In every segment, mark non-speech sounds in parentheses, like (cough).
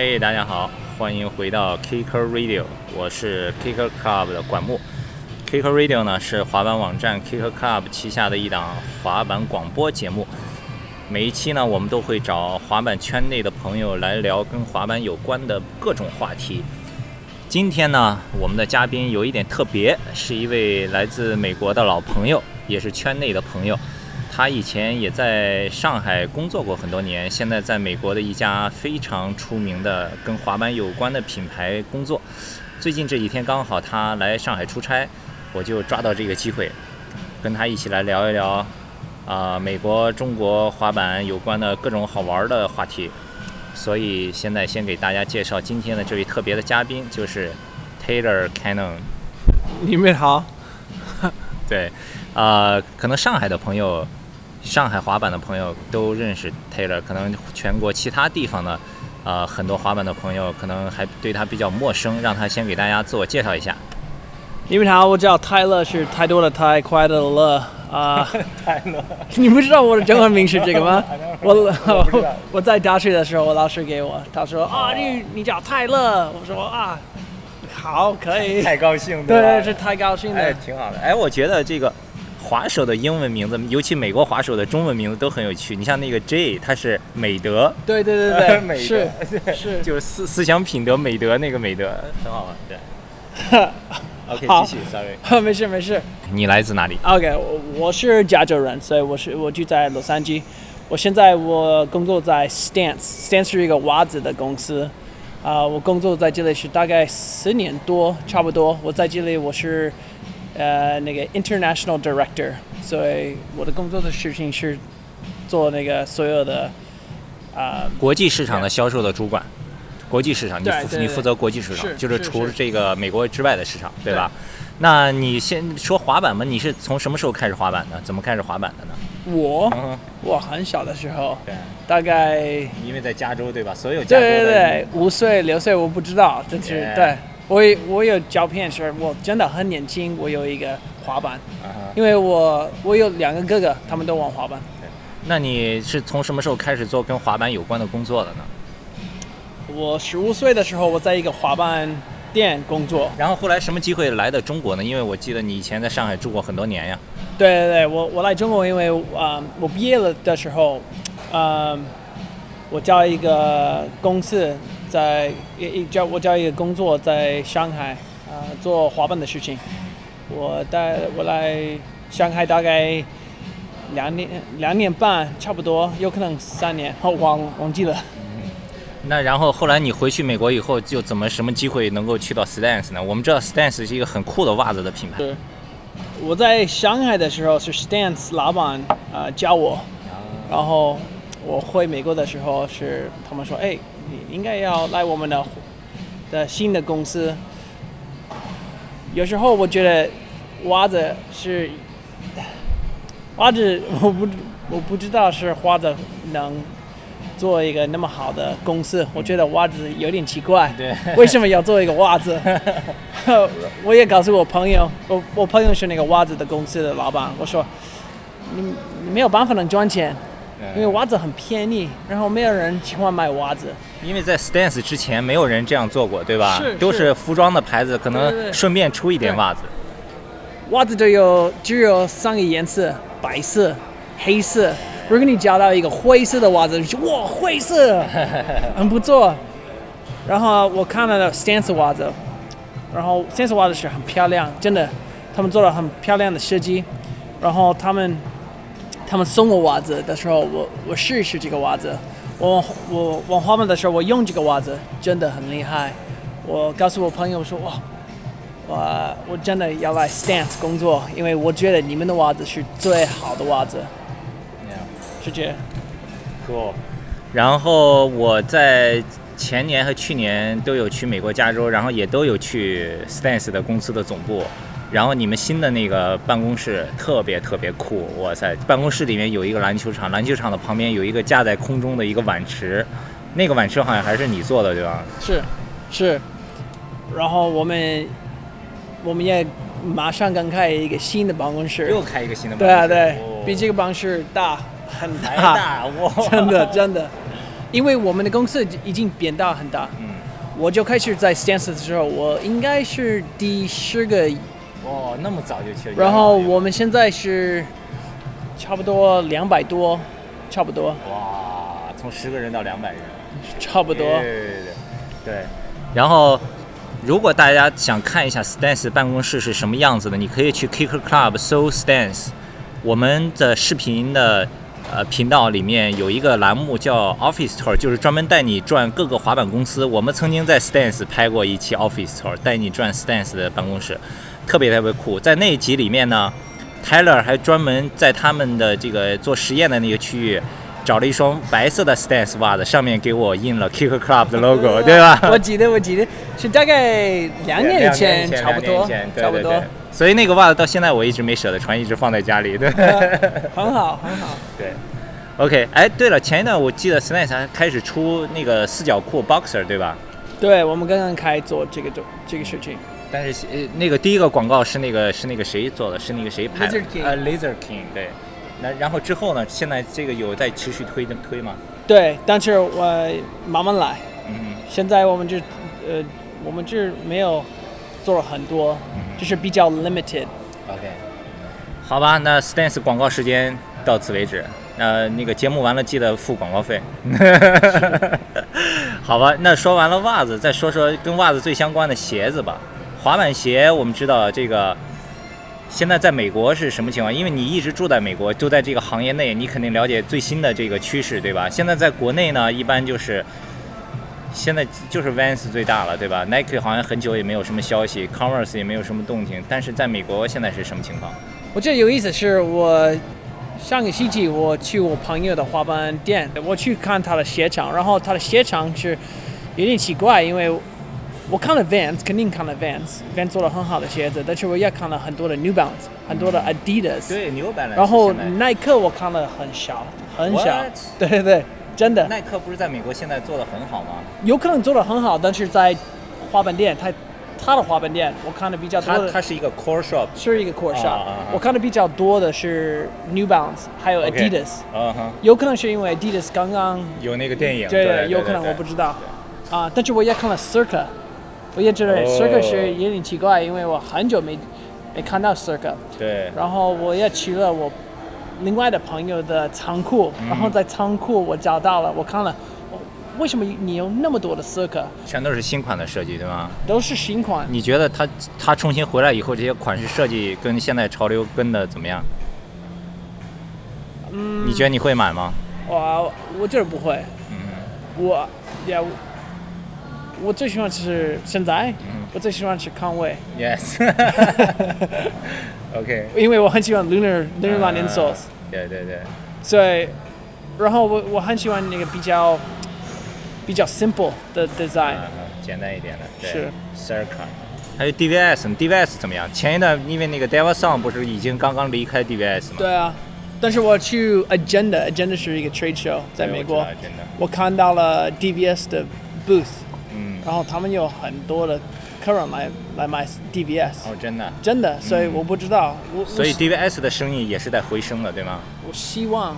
嘿，大家好，欢迎回到 Kicker Radio，我是 Kicker Club 的管木。Kicker Radio 呢是滑板网站 Kicker Club 旗下的一档滑板广播节目。每一期呢，我们都会找滑板圈内的朋友来聊跟滑板有关的各种话题。今天呢，我们的嘉宾有一点特别，是一位来自美国的老朋友，也是圈内的朋友。他以前也在上海工作过很多年，现在在美国的一家非常出名的跟滑板有关的品牌工作。最近这几天刚好他来上海出差，我就抓到这个机会，跟他一起来聊一聊啊美国、中国滑板有关的各种好玩的话题。所以现在先给大家介绍今天的这位特别的嘉宾，就是 Taylor Cannon。你们好，(laughs) 对，呃，可能上海的朋友。上海滑板的朋友都认识 Taylor，可能全国其他地方的，呃，很多滑板的朋友可能还对他比较陌生，让他先给大家自我介绍一下。你们好，我叫泰勒，是太多的太快乐的乐啊。泰勒，(laughs) 你不知道我的中文名是这个吗？(laughs) 我我在大学的时候，我老师给我，他说啊，你你叫泰勒，我说啊，好，可以。太高兴，对，是太高兴了，挺好的。哎，我觉得这个。滑手的英文名字，尤其美国滑手的中文名字都很有趣。你像那个 J，他是美德，对对对对，(laughs) 美德是 (laughs) 是就是思思想品德美德那个美德，很好玩。对，(laughs) OK，继续，Sorry，没事没事。你来自哪里？OK，我我是加州人，所以我是我住在洛杉矶。我现在我工作在 Stance，Stance 是一个袜子的公司。啊，我工作在这里是大概十年多，差不多。我在这里我是。呃，那个 international director，所以我的工作的事情是做那个所有的啊国际市场的销售的主管，国际市场，你你负责国际市场，就是除这个美国之外的市场，对吧？那你先说滑板嘛，你是从什么时候开始滑板的？怎么开始滑板的呢？我我很小的时候，对，大概因为在加州对吧？所有加州对对对，五岁六岁我不知道，就是对。我我有胶片，是我真的很年轻。我有一个滑板，因为我我有两个哥哥，他们都玩滑板。那你是从什么时候开始做跟滑板有关的工作的呢？我十五岁的时候，我在一个滑板店工作。然后后来什么机会来的中国呢？因为我记得你以前在上海住过很多年呀。对对对，我我来中国，因为啊，我毕业了的时候，嗯，我叫一个公司。在一一叫我叫一个工作在上海啊做滑板的事情，我带我来上海大概两年两年半差不多，有可能三年，我忘忘记了。(laughs) 那然后后来你回去美国以后，就怎么什么机会能够去到 Stance 呢？我们知道 Stance 是一个很酷的袜子的品牌。是。我在上海的时候是 Stance 老板啊教我，然后我回美国的时候是他们说哎。应该要来我们的的新的公司。有时候我觉得袜子是袜子，我不我不知道是袜子能做一个那么好的公司。我觉得袜子有点奇怪，(laughs) 为什么要做一个袜子？(laughs) 我也告诉我朋友，我我朋友是那个袜子的公司的老板，我说你你没有办法能赚钱。因为袜子很便宜，然后没有人喜欢买袜子。因为在 Stance 之前，没有人这样做过，对吧？是，都是服装的牌子，可能顺便出一点袜子。袜子都有只有三个颜色：白色、黑色。如果你加到一个灰色的袜子，就哇，灰色，(laughs) 很不错。然后我看了 Stance 袜子，然后 Stance 袜子是很漂亮，真的，他们做了很漂亮的设计，然后他们。他们送我袜子的时候，我我试一试这个袜子。我我玩滑板的时候，我用这个袜子真的很厉害。我告诉我朋友说：“哇，我我真的要来 Stance 工作，因为我觉得你们的袜子是最好的袜子。”是这样。Cool。然后我在前年和去年都有去美国加州，然后也都有去 Stance 的公司的总部。然后你们新的那个办公室特别特别酷，哇塞！办公室里面有一个篮球场，篮球场的旁边有一个架在空中的一个碗池，那个碗池好像还是你做的，对吧？是，是。然后我们我们也马上刚开一个新的办公室，又开一个新的办公室，对啊，对比这个办公室大很大，哇，真的真的。因为我们的公司已经变大很大，嗯，我就开始在 Stance 的时候，我应该是第十个，哦，那么早就去了。然后我们现在是差不多两百多，差不多，哇，从十个人到两百人，差不多。对对对对。然后，如果大家想看一下 Stance 办公室是什么样子的，你可以去 Kicker Club 搜 Stance。我们的视频的呃频道里面有一个栏目叫 Office Tour，就是专门带你转各个滑板公司。我们曾经在 Stance 拍过一期 Office Tour，带你转 Stance 的办公室，特别特别酷。在那一集里面呢，Tyler 还专门在他们的这个做实验的那个区域。找了一双白色的 Stance 袜子，上面给我印了 Kicker Club 的 logo，对吧？我记得，我记得是大概两年前，差不多，差不多。所以那个袜子到现在我一直没舍得穿，一直放在家里，对。(laughs) 很好，很好。对。OK，哎，对了，前一段我记得还开始出那个四角裤 Boxer，对吧？对，我们刚刚开做这个这个事情。但是呃，那个第一个广告是那个是那个谁做的？是那个谁拍的？呃，Laser King，对。那然后之后呢？现在这个有在持续推的推吗？对，但是我慢慢来。嗯。现在我们这，呃，我们这没有做了很多，就是比较 limited。OK。好吧，那 Stance 广告时间到此为止。呃，那个节目完了记得付广告费。(laughs) 好吧，那说完了袜子，再说说跟袜子最相关的鞋子吧。滑板鞋，我们知道这个。现在在美国是什么情况？因为你一直住在美国，就在这个行业内，你肯定了解最新的这个趋势，对吧？现在在国内呢，一般就是现在就是 Vans 最大了，对吧？Nike 好像很久也没有什么消息，Converse 也没有什么动静。但是在美国现在是什么情况？我觉得有意思是我上个星期我去我朋友的滑板店，我去看他的鞋厂，然后他的鞋厂是有点奇怪，因为。我看了 Vans，肯定看了 Vans，Vans 做了很好的鞋子，但是我也看了很多的 New Balance，很多的 Adidas。对，New Balance。然后耐克我看了很少，很少。对对对，真的。耐克不是在美国现在做的很好吗？有可能做的很好，但是在滑板店，他他的滑板店我看的比较多。他他是一个 Core Shop。是一个 Core Shop。我看的比较多的是 New Balance，还有 Adidas。有可能是因为 Adidas 刚刚有那个电影。对，有可能我不知道。啊，但是我也看了 Circa。我也觉得 Circa 是有点奇怪，因为我很久没没看到 Circa。对。然后我也去了我另外的朋友的仓库，然后在仓库我找到了，我看了，为什么你有那么多的 Circa？全都是新款的设计，对吗？都是新款。你觉得他他重新回来以后，这些款式设计跟现在潮流跟的怎么样？嗯。你觉得你会买吗？我我就是不会。嗯。我呀。我最喜欢吃现在，我最喜欢吃康威。Yes。OK。(laughs) 因为我很喜欢 Lunar Lunar Onion Sauce。对对对。所以，然后我我很喜欢那个比较比较 simple 的 design。简单一点的。是。Circa。还有 DVS，DVS 怎么样？前一段因为那个 Devil Song 不是已经刚刚离开 DVS 吗？对啊。但是我去 Agenda，Agenda 是一个 trade show，在美国。我看到了 DVS 的 booth。 然后他们有很多的客人来来买 DVS 哦，真的，真的，所以我不知道，我所以 DVS 的生意也是在回升了，对吗？我希望，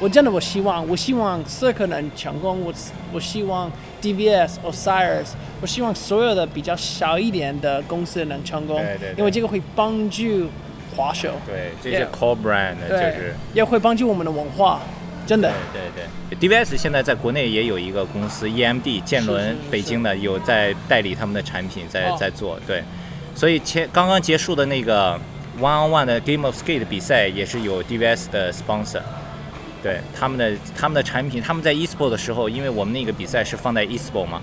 我真的我希望，我希望 Circle 能成功，我我希望 DVS、Osiris，我希望所有的比较小一点的公司能成功，对对，因为这个会帮助滑手，对这些 Core Brand 就是。也会帮助我们的文化。真的，对对对，DVS 现在在国内也有一个公司，EMD 建伦，北京的有在代理他们的产品，在在做，对，所以前刚刚结束的那个 One on One 的 Game of Skate 比赛也是有 DVS 的 sponsor，对他们的他们的产品，他们在 eSport 的时候，因为我们那个比赛是放在 eSport 嘛，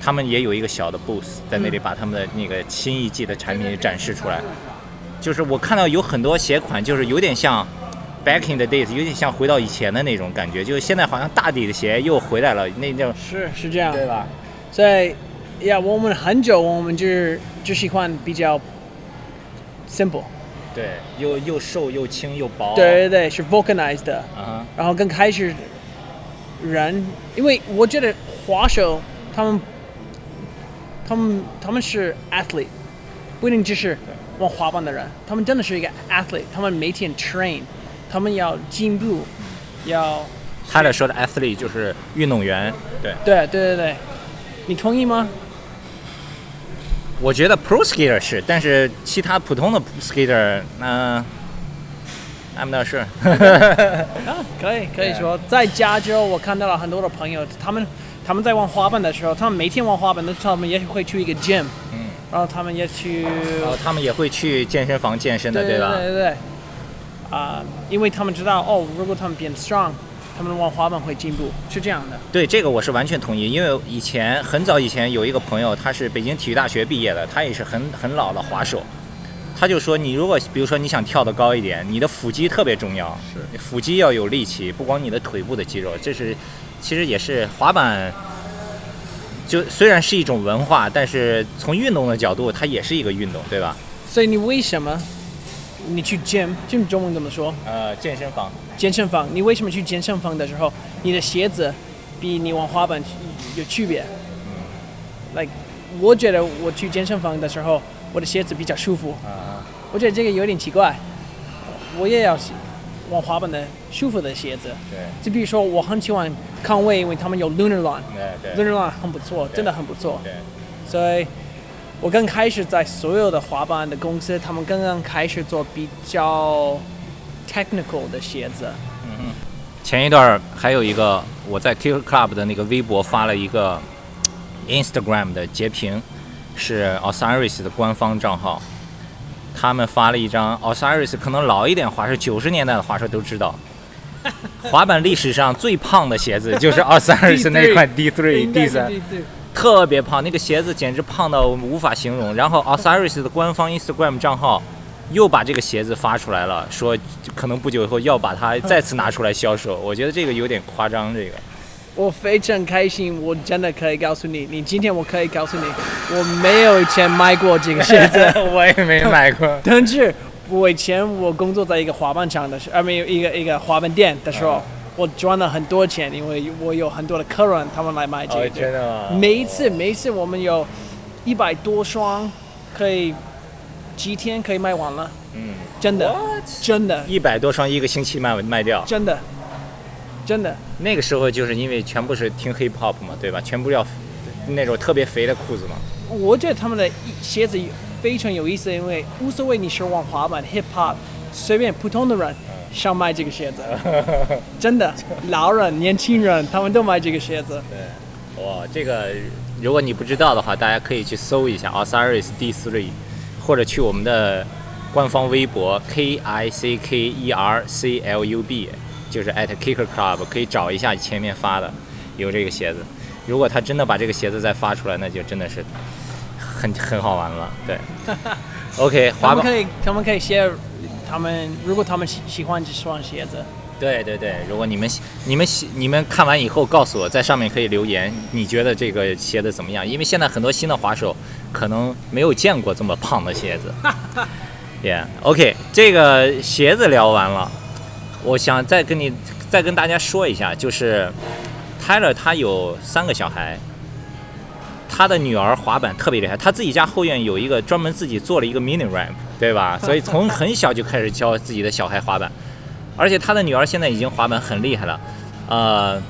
他们也有一个小的 booth 在那里把他们的那个新一季的产品展示出来，就是我看到有很多鞋款，就是有点像。Back in the days，有点像回到以前的那种感觉，就是现在好像大底的鞋又回来了，那种是是这样，对吧？所以，呀，我们很久我们就是就喜欢比较 simple，对，又又瘦又轻又薄，对对对，是 vulcanized 的，啊，然后刚开始人，因为我觉得滑手他们他们他们是 athlete，不一定就是玩滑板的人，他们真的是一个 athlete，他们每天 train。他们要进步，要 Tyler 说的 athlete 就是运动员，对，对对对对，你同意吗？我觉得 pro skater 是，但是其他普通的 skater，那、I'm not sure。(laughs) 啊，可以可以说，在加州我看到了很多的朋友，他们他们在玩滑板的时候，他们每天玩滑板的时候，他们也许会去一个 gym，嗯，然后他们也去，然后他们也会去健身房健身的，对吧？对对对，啊、因为他们知道哦，如果他们变 strong，他们玩滑板会进步，是这样的。对，这个我是完全同意，因为以前很早以前有一个朋友，他是北京体育大学毕业的，他也是很很老的滑手，他就说你如果比如说你想跳得高一点，你的腹肌特别重要，是腹肌要有力气，不光你的腿部的肌肉，这是其实也是滑板。就虽然是一种文化，但是从运动的角度，它也是一个运动，对吧？所以你为什么你去 gym，gym 中文怎么说？呃，健身房，健身房，你为什么去健身房的时候，你的鞋子比你玩滑板有区别？like，我觉得我去健身房的时候，我的鞋子比较舒服。啊、我觉得这个有点奇怪，我也要玩滑板的舒服的鞋子。对，就比如说，我很喜欢康威，因为他们有 Lunar Line，Lunar 对对 Line 很不错，真的很不错。对，所以，我刚开始在所有的滑板的公司，他们刚刚开始做比较 technical 的鞋子。嗯前一段还有一个我在 Kicker Club 的那个微博发了一个 Instagram 的截屏，是 Osiris 的官方账号，他们发了一张 Osiris 可能老一点滑手，九十年代的滑手都知道，滑板历史上最胖的鞋子就是 (laughs) Osiris 那款 D3 应该 D 是三，第四特别胖，那个鞋子简直胖到无法形容。然后 Osiris 的官方 Instagram 账号又把这个鞋子发出来了，说可能不久以后要把它再次拿出来销售。我觉得这个有点夸张，这个。我非常开心，我真的可以告诉你，你今天我可以告诉你，我没有以前买过这个鞋子，(laughs) 我也没买过。(laughs) 但是我以前我工作在一个滑板厂的时候，呃，没有一个一个滑板店的时候，我赚了很多钱，因为我有很多的客人，他们来买这个。哦，真的吗？每一次，每一次我们有一百多双，可以几天可以卖完了，嗯，真的，真的，一百多双一个星期卖卖掉。真的，真的。那个时候就是因为全部是听 hip hop 嘛，对吧？全部要那种特别肥的裤子嘛。我觉得他们的鞋子非常有意思，因为无所谓你是玩滑板、hip hop，随便普通的人想买这个鞋子，(laughs) 真的，老人、年轻人他们都买这个鞋子。对，哇，这个如果你不知道的话，大家可以去搜一下 Osiris D3，或者去我们的官方微博 K I C K E R C L U B，就是 at Kicker Club，可以找一下前面发的有这个鞋子。如果他真的把这个鞋子再发出来，那就真的是很很好玩了。对，(laughs) OK，滑板。他们可以，他们可以写，他们如果他们喜喜欢这双鞋子，对对对，如果你们喜你们喜你们看完以后告诉我，在上面可以留言，你觉得这个鞋子怎么样？因为现在很多新的滑手可能没有见过这么胖的鞋子。(laughs) Yeah，OK，、这个鞋子聊完了，我想再跟你再跟大家说一下，就是 Tyler 他有三个小孩，他的女儿滑板特别厉害，他自己家后院有一个专门自己做了一个 mini ramp，对吧？(laughs) 所以从很小就开始教自己的小孩滑板。而且他的女儿现在已经滑板很厉害了，呃，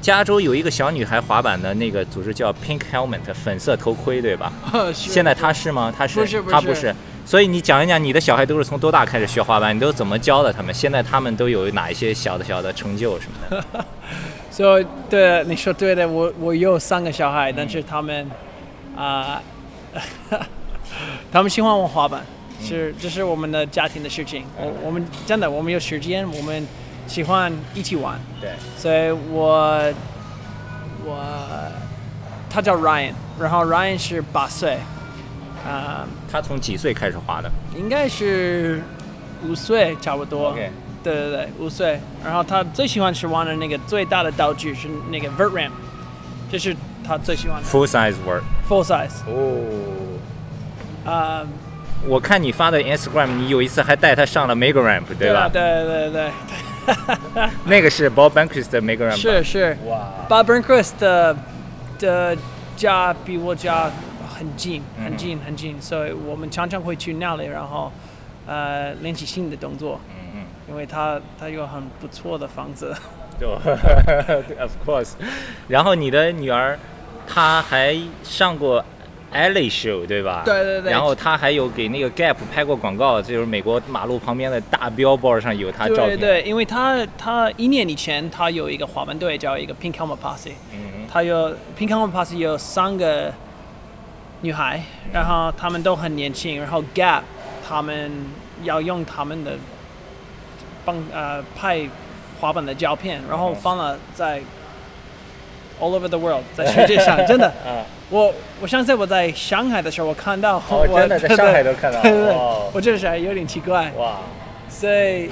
加州有一个小女孩滑板的那个组织叫 Pink Helmet 粉色头盔，对吧？(laughs) 现在她是吗？她是？不是不是她不是。所以你讲一讲你的小孩都是从多大开始学滑板？你都怎么教的他们？现在他们都有哪一些小的小的成就什么的？(laughs) 所以对你说对的，我我有三个小孩，但是他们啊、(laughs) 他们喜欢玩滑板，是这是我们的家庭的事情。我我们真的我们有时间，我们喜欢一起玩，对，所以我我他叫 Ryan，然后 Ryan 是八岁，啊、他从几岁开始滑的？应该是五岁差不多。对对对，五岁。然后他最喜欢是玩的那个最大的道具是那个 vert ramp，这是他最喜欢的 Full size work。full size。哦，啊、我看你发的 Instagram，你有一次还带他上了 Mega Ramp，对吧？对对对对 (laughs) 那个是 Bob Banks 的 Mega Ramp。是是。哇。Bob Burnquist 的的家比我家很近，嗯很近很近，所以我们常常会去那里，然后呃练习新的动作。因为他他有很不错的房子。(laughs) 对 (laughs) of course。然后你的女儿，她还上过 Ellie Show 对吧？对对对然后她还有给那个 Gap 拍过广告，就是美国马路旁边的大标 d 上有她照片。对对，因为她她一年以前她有一个滑板队叫一个 Pink Helmet Posse，嗯她有 Pink Helmet Posse 有三个女孩，然后她们都很年轻，然后 Gap 他们要用他们的帮呃拍滑板的照片，然后放了在 all over the world，在世界上，真的。(laughs) 啊，我我上次我在上海的时候，我看到，哦我真的在上海都看到对对对哦，我真的是有点奇怪。哇，所以，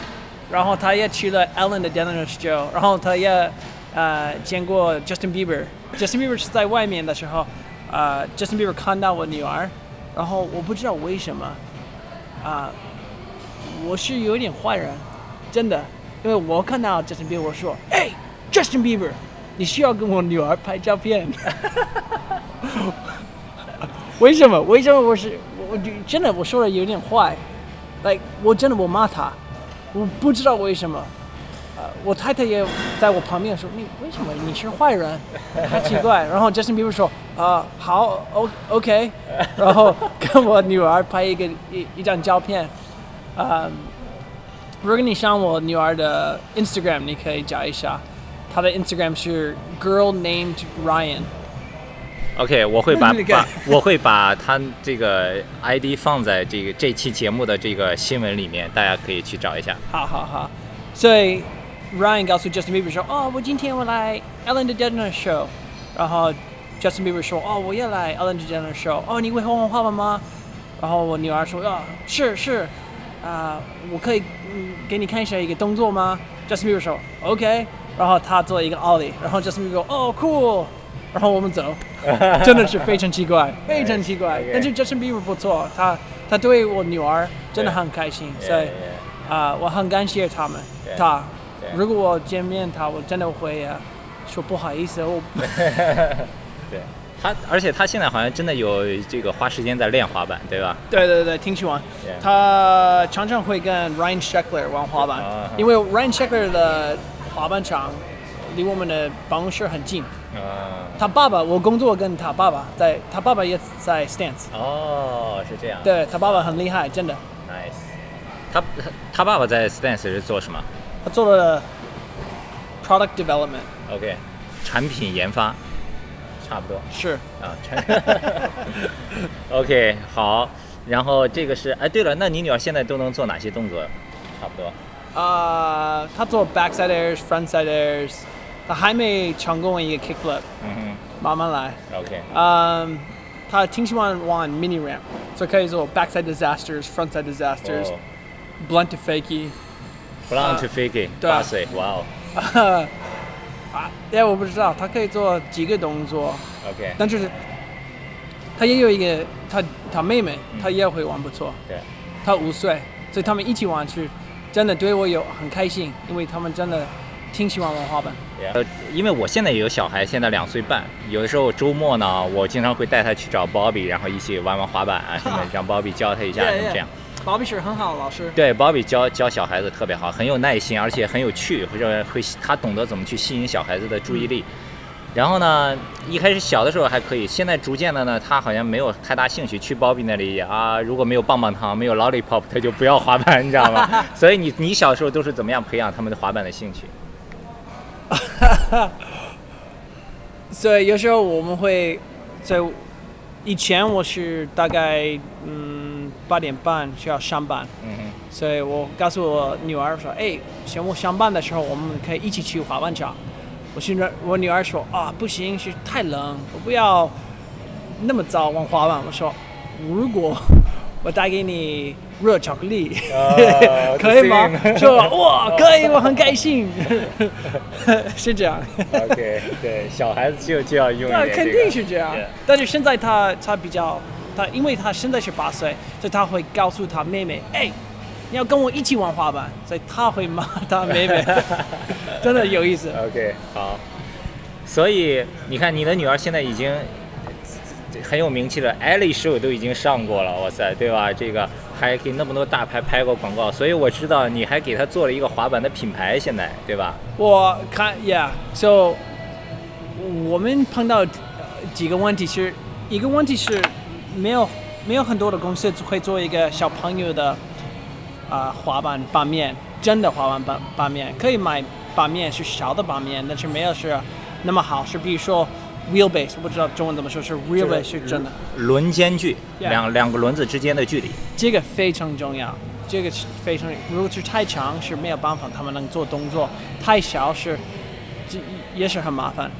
然后他也去了 Ellen 的 dinner show，然后他也呃见过 Justin Bieber。Justin Bieber 是在外面的时候，呃，Justin Bieber 看到我女儿，然后我不知道为什么，啊、我是有点坏人，真的，因为我看到 Justin Bieber 我说，哎，Justin Bieber，你需要跟我女儿拍照片。(laughs) 为什么？为什么我是我我真的我说的有点坏，like 我真的我骂他，我不知道为什么。呃，我太太也在我旁边说：“你为什么你是坏人？太奇怪。(laughs) ”然后 Justin Bieber 说：“啊、好，O OK。”然后跟我女儿拍一个一一张照片。啊、如果你上我女儿的 Instagram，你可以找一下，她的 Instagram 是 Girl Named Ryan。 OK，我会把那个把我会把他这个 ID 放在这个这期节目的这个新闻里面，大家可以去找一下。好好好，所以 Ryan 告诉 Justin Bieber 说：“哦，我今天我来 Ellen DeGeneres Show。”然后 Justin Bieber 说：“哦，我也来 Ellen DeGeneres Show。哦，你会画画吗？”然后我女儿说：“啊，是是，啊、我可以嗯 给你看一下一个动作吗？”Justin Bieber 说：“OK。”然后他做一个 ollie，然后 Justin Bieber 说：“哦，cool。”然后我们走，(laughs) 真的是非常奇怪，(laughs) 非常奇怪。但是 Justin Bieber 不错，他他对我女儿真的很开心，所以。啊、我很感谢他们。他，如果我见面他，我真的会、呃、说不好意思，我对 (laughs) 他，而且他现在好像真的有这个花时间在练滑板，对吧？对对对，挺喜欢。他常常会跟 Ryan Sheckler 玩滑板啊因为 Ryan Sheckler 的滑板场离我们的办公室很近。啊，他爸爸，我工作跟他爸爸在，他爸爸也在 Stance。哦，是这样。对他爸爸很厉害，真的。，nice。他他他爸爸在 Stance 是做什么他做了 product development，？OK，产品研发，差不多。是啊，产 OK，好。然后这个是，哎，对了，那你女儿现在都能做哪些动作？差不多。啊、她做 backside airs、frontside airs，她还没成功一个 kickflip，嗯慢慢来。，OK。嗯，她挺喜欢玩 mini ramp，所以可以做 backside disasters、frontside disasters、哦 blunt to fakie。，Blunt to Figgy，对啊八岁，哇哦啊，哎，我不知道，他可以做几个动作，，OK，但就是他也有一个，他他妹妹，他也会玩不错，对，他五岁，所以他们一起玩去真的对我有很开心，因为他们真的挺喜欢玩滑板。呃，因为我现在也有小孩，现在两岁半，有的时候周末呢，我经常会带他去找 Bobby，然后一起玩玩滑板啊什么的，(laughs) 让 Bobby 教他一下，什么这样。保比是很好的老师。对，Bobby 教教小孩子特别好，很有耐心，而且很有趣，或者会他懂得怎么去吸引小孩子的注意力。然后呢，一开始小的时候还可以，现在逐渐的呢，他好像没有太大兴趣去 Bobby 那里啊。如果没有棒棒糖，没有 lollipop，他就不要滑板，你知道吗？(laughs) 所以你你小时候都是怎么样培养他们的滑板的兴趣？(laughs) 所以有时候我们会，在以前我是大概嗯八点半就要上班，嗯所以我告诉我女儿说，哎，行我上班的时候我们可以一起去滑板场。我现在我女儿说啊不行，是太冷，我不要那么早玩滑板。我说如果 (laughs) 我带给你热巧克力，(laughs) 哦可以吗？说哇可以，我很开心，(laughs) 是这样。哼，OK，对，小孩子就就要用一那肯定是这样。但是现在他他比较，他因为他现在是八岁，所以他会告诉他妹妹，哎，你要跟我一起玩滑板，所以他会骂他妹妹，(laughs) 真的有意思。OK，好。所以你看，你的女儿现在已经很有名气了，Ellie Show 都已经上过了，哇塞，对吧？这个还给那么多大牌拍过广告，所以我知道你还给她做了一个滑板的品牌，现在对吧？我看，Yeah，So 我们碰到呃几个问题是，一个问题是没有没有很多的公司会做一个小朋友的啊、滑板板面，真的滑板板板面，可以买板面是小的板面，但是没有是那么好，是比如说 wheelbase，我不知道中文怎么说，是 wheelbase 是真的。轮间距两两个轮子之间的距离。这个非常重要，这个是非常，如果是太长是没有办法他们能做动作，太小是，这也是很麻烦。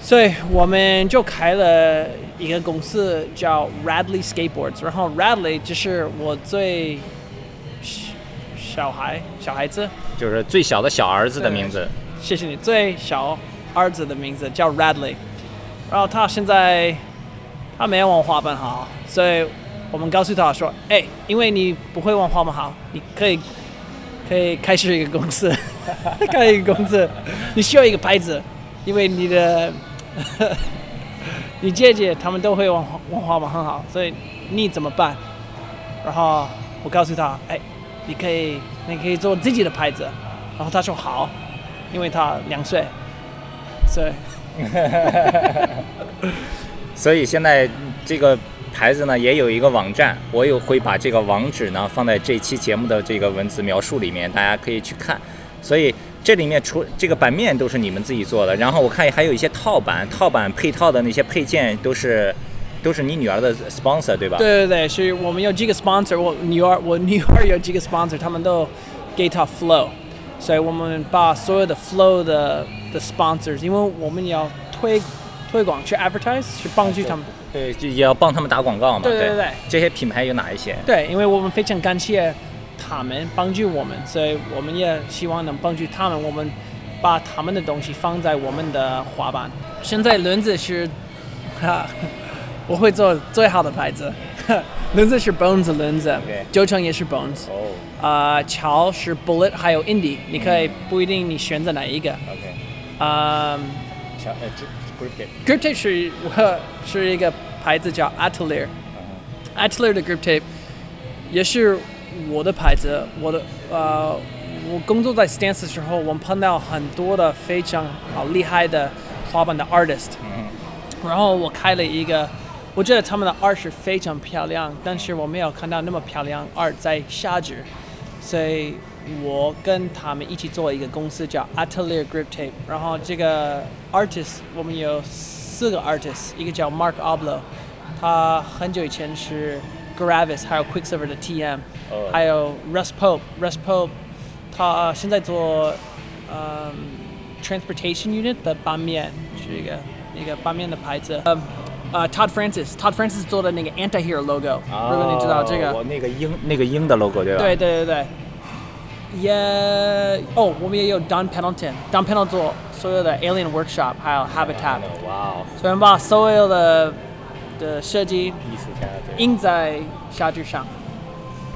所以我们就开了一个公司叫 Radley Skateboards，然后 Radley 就是我最小小孩小孩子，就是最小的小儿子的名字，谢谢你，最小儿子的名字叫 Radley，然后他现在他没有玩滑板好，所以我们告诉他说，哎，因为你不会玩滑板好，你可以可以开始一个公司，(laughs) 开一个公司，你需要一个牌子，因为你的 (laughs) 你姐姐他们都会玩玩滑板很好，所以你怎么办？然后我告诉他，哎，你可以你可以做自己的牌子，然后他说好，因为他两岁，所以 (laughs) 所以现在这个牌子呢也有一个网站，我有会把这个网址呢放在这期节目的这个文字描述里面，大家可以去看。所以这里面除这个版面都是你们自己做的，然后我看还有一些套版，套版配套的那些配件都是都是你女儿的 sponsor 对吧？对对对，是我们有几个 sponsor，我女儿我女儿有几个 sponsor，他们都给她 flow，所以我们把所有的 flow 的的 sponsors，因为我们要推推广去 advertise，去帮助他们。对，就也要帮他们打广告嘛。对对对对这些品牌有哪一些？对，因为我们非常感谢他们帮助我们，所以我们也希望能帮助他们。我们把他们的东西放在我们的滑板。现在轮子是，哈，(laughs) 我会做最好的牌子。(laughs) 轮子是 Bones 轮子九成也是 Bones。哦啊，桥是 Bullet，还有 Indie，你可以不一定你选择哪一个。，OK，啊、桥呃 Grip Tape，Grip Tape 是我 (laughs) 是一个牌子叫 Atelier。Atelier 的 Grip Tape 也是我的牌子，我的呃，我工作在 Stance 的时候，我们碰到很多的非常好厉害的滑板的 artist，然后我开了一个，我觉得他们的 art 是非常漂亮，但是我没有看到那么漂亮 art 在下肢，所以我跟他们一起做一个公司叫 Atelier Grip Tape，然后这个 artist 我们有四个 artist，一个叫 Mark Oblo，他很久以前是 Gravis 还有 Quicksilver 的 TM，、哦还有 Russ Pope，Russ Pope 他现在做嗯 transportation unit 的板面是一个一个板面的牌子，呃呃 Todd Francis，Todd Francis 做的那个 Anti-Hero logo，、如果你知道这个。我那个鹰那个鹰的 logo 对吧？对对对对，也哦，我们也有 Don Pendleton，Don Pendleton 做所有的 Alien Workshop，还有 Habitat，哇哦，所以我们把所有的 的设计。印在沙纸上。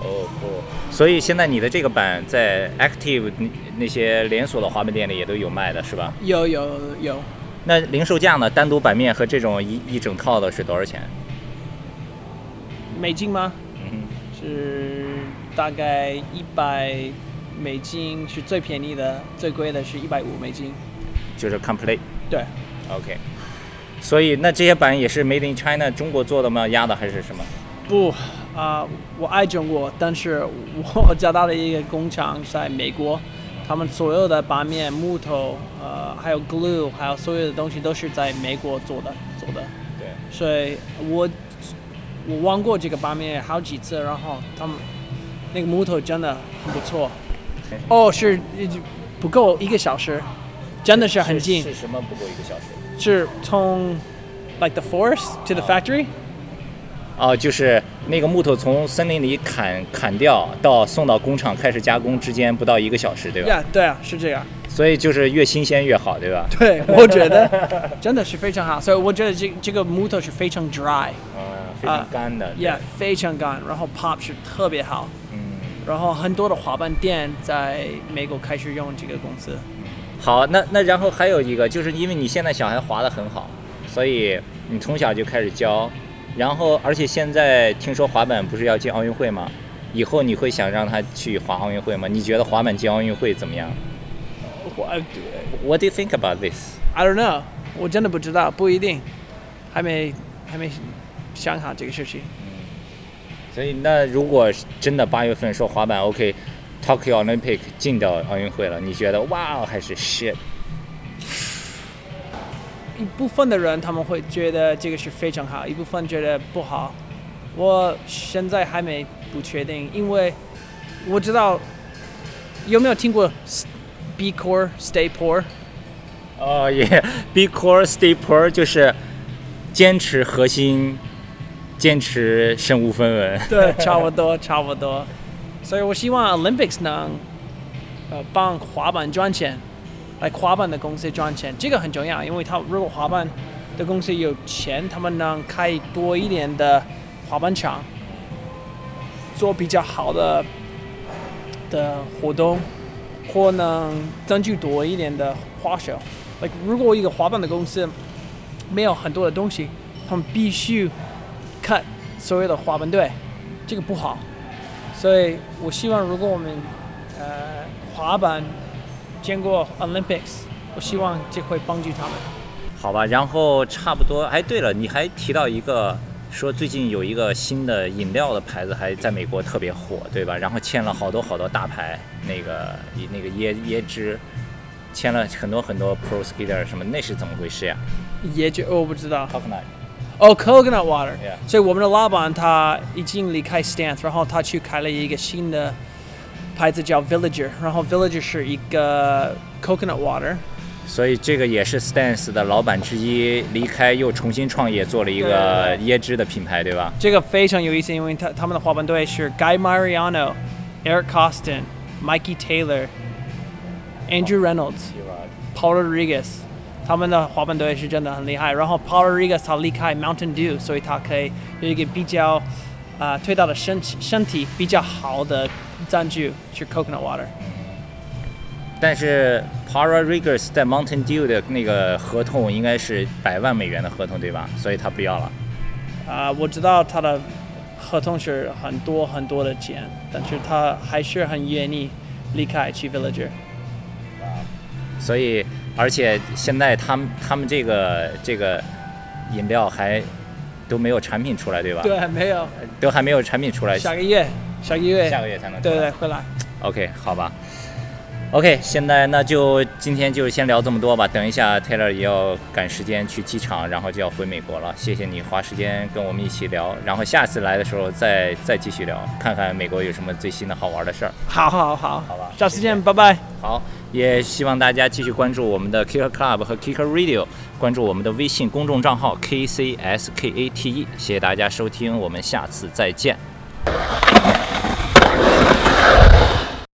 哦酷。所以现在你的这个板在 Active 那那些连锁的滑板店里也都有卖的是吧？有有有，那零售价呢？单独板面和这种一一整套的是多少钱？美金吗？嗯是大概一百美金是最便宜的，最贵的是一百五美金。就是 complete。对，OK。所以那这些板也是 Made in China 中国做的吗？压的还是什么？不啊、我爱中国，但是我找到了一个工厂在美国，他们所有的板面、木头，呃，还有 glue，还有所有的东西都是在美国做的做的。对。所以我我玩过这个板面好几次，然后他们那个木头真的很不错。哦，是不够一个小时，真的是很近，是什么不够一个小时？是从 like the forest to the factory。哦，就是那个木头从森林里砍砍掉到送到工厂开始加工之间不到一个小时，对吧？呀，对啊，是这样。所以就是越新鲜越好，对吧？对，我觉得真的是非常好，所以我觉得这这个木头是非常 dry，嗯，非常干的。对也、非常干，然后 pop 是特别好，嗯，然后很多的滑板店在美国开始用这个公司。好，那那然后还有一个，就是因为你现在小孩滑得很好，所以你从小就开始教，然后而且现在听说滑板不是要进奥运会吗？以后你会想让他去滑奥运会吗？你觉得滑板进奥运会怎么样我？What do you think about this？I don't know，我真的不知道，不一定，还没还没想好这个事情。所以那如果真的八月份说滑板 OK OK，Tokyo Olympic 进到奥运会了，你觉得哇还是 shit？一部分的人他们会觉得这个是非常好，一部分觉得不好。我现在还没不确定，因为我知道有没有听过 B Core Stay Poor？哦耶，Be core, stay poor 就是坚持核心，坚持身无分文。对，差不多，差不多。所以我希望 Olympics 能呃帮滑板赚钱，来滑板的公司赚钱，这个很重要，因为他如果滑板的公司有钱，他们能开多一点的滑板场，做比较好的的活动，或能争取多一点的花销。like 如果一个滑板的公司没有很多的东西，他们必须 cut 所有的滑板队，这个不好。所以我希望，如果我们呃滑板见过 Olympics，我希望这会帮助他们。好吧，然后差不多。哎，对了，你还提到一个，说最近有一个新的饮料的牌子还在美国特别火，对吧？然后签了好多好多大牌，那个那个椰椰汁，签了很多很多 pro skater 什么，那是怎么回事呀椰汁我不知道。？Coconut，哦、c o c o n u t water。所以我们的老板他已经离开 Stance，然后他去开了一个新的牌子叫 Villager，然后 Villager 是一个 coconut water。所以这个也是 Stance 的老板之一，离开又重新创业，做了一个椰汁的品牌，对吧？这个非常有意思，因为他他们的滑板队是 Guy Mariano、Eric Costin、Mikey Taylor、Andrew Reynolds、Paul Rodriguez，他们的滑板队是真的很厉害。然后 Paul Rodriguez 他离开 Mountain Dew，所以他可以有一个比较啊、呃推到的身体身体比较好的赞助是 coconut water。但是 Para Riggers 在 Mountain Dew 的那个合同应该是百万美元的合同，对吧？所以他不要了。啊、我知道他的合同是很多很多的钱，但是他还是很愿意离开去 Villager。所以，而且现在他们他们这个这个饮料还都没有产品出来，对吧？，对，没有，都还没有产品出来，下个月，下个月，下个月才能。对对，会来。OK，好吧。OK，现在那就今天就先聊这么多吧。等一下，Taylor 也要赶时间去机场，然后就要回美国了。谢谢你花时间跟我们一起聊，然后下次来的时候再再继续聊，看看美国有什么最新的好玩的事儿。好好好，好吧下次见，拜拜。好，也希望大家继续关注我们的 Kicker Club 和 Kicker Radio，关注我们的微信公众账号 KCSKATE。谢谢大家收听，我们下次再见。